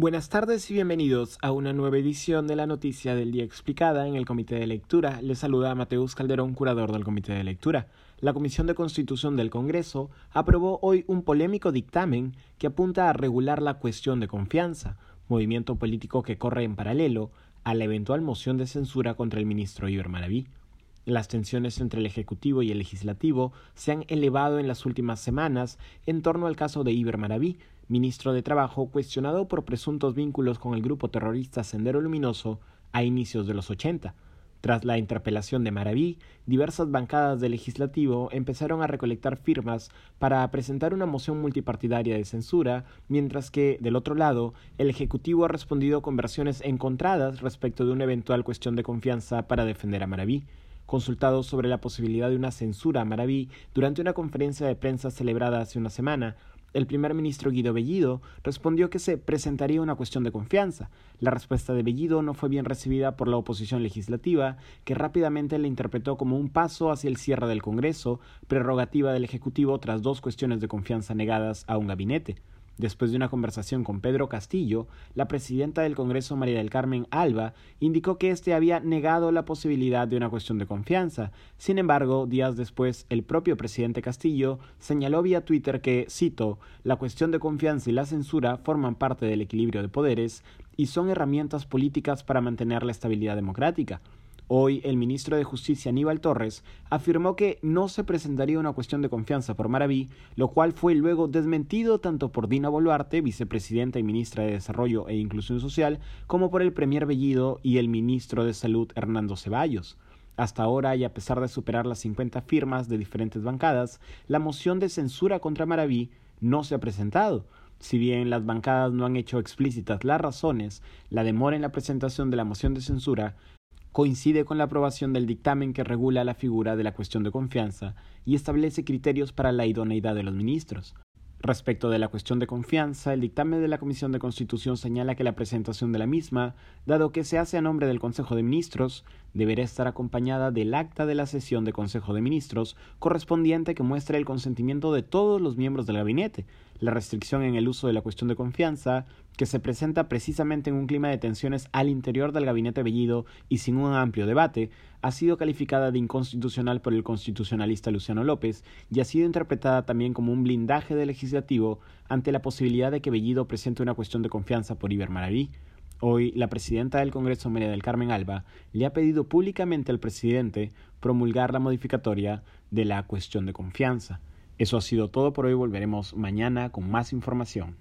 Buenas tardes y bienvenidos a una nueva edición de la Noticia del Día Explicada en el Comité de Lectura. Les saluda Mateus Calderón, curador del Comité de Lectura. La Comisión de Constitución del Congreso aprobó hoy un polémico dictamen que apunta a regular la cuestión de confianza, movimiento político que corre en paralelo a la eventual moción de censura contra el ministro Iber Maraví. Las tensiones entre el Ejecutivo y el Legislativo se han elevado en las últimas semanas en torno al caso de Iber Maraví, ministro de Trabajo, cuestionado por presuntos vínculos con el grupo terrorista Sendero Luminoso a inicios de los 80. Tras la interpelación de Maraví, diversas bancadas del legislativo empezaron a recolectar firmas para presentar una moción multipartidaria de censura, mientras que, del otro lado, el Ejecutivo ha respondido con versiones encontradas respecto de una eventual cuestión de confianza para defender a Maraví. Consultado sobre la posibilidad de una censura a Maraví durante una conferencia de prensa celebrada hace una semana, el primer ministro Guido Bellido respondió que se presentaría una cuestión de confianza. La respuesta de Bellido no fue bien recibida por la oposición legislativa, que rápidamente la interpretó como un paso hacia el cierre del Congreso, prerrogativa del Ejecutivo tras dos cuestiones de confianza negadas a un gabinete. Después de una conversación con Pedro Castillo, la presidenta del Congreso María del Carmen Alba indicó que éste había negado la posibilidad de una cuestión de confianza. Sin embargo, días después, el propio presidente Castillo señaló vía Twitter que, cito, la cuestión de confianza y la censura forman parte del equilibrio de poderes y son herramientas políticas para mantener la estabilidad democrática. Hoy el ministro de Justicia Aníbal Torres afirmó que no se presentaría una cuestión de confianza por Maraví, lo cual fue luego desmentido tanto por Dina Boluarte, vicepresidenta y ministra de Desarrollo e Inclusión Social, como por el premier Bellido y el ministro de Salud Hernando Ceballos. Hasta ahora, y a pesar de superar las 50 firmas de diferentes bancadas, la moción de censura contra Maraví no se ha presentado. Si bien las bancadas no han hecho explícitas las razones, la demora en la presentación de la moción de censura coincide con la aprobación del dictamen que regula la figura de la cuestión de confianza y establece criterios para la idoneidad de los ministros. Respecto de la cuestión de confianza, el dictamen de la Comisión de Constitución señala que la presentación de la misma, dado que se hace a nombre del Consejo de Ministros, deberá estar acompañada del acta de la sesión de Consejo de Ministros correspondiente que muestre el consentimiento de todos los miembros del gabinete. La restricción en el uso de la cuestión de confianza, que se presenta precisamente en un clima de tensiones al interior del gabinete Bellido y sin un amplio debate, ha sido calificada de inconstitucional por el constitucionalista Luciano López y ha sido interpretada también como un blindaje del legislativo ante la posibilidad de que Bellido presente una cuestión de confianza por Iber Maraví. Hoy, la presidenta del Congreso, María del Carmen Alba, le ha pedido públicamente al presidente promulgar la modificatoria de la cuestión de confianza. Eso ha sido todo por hoy. Volveremos mañana con más información.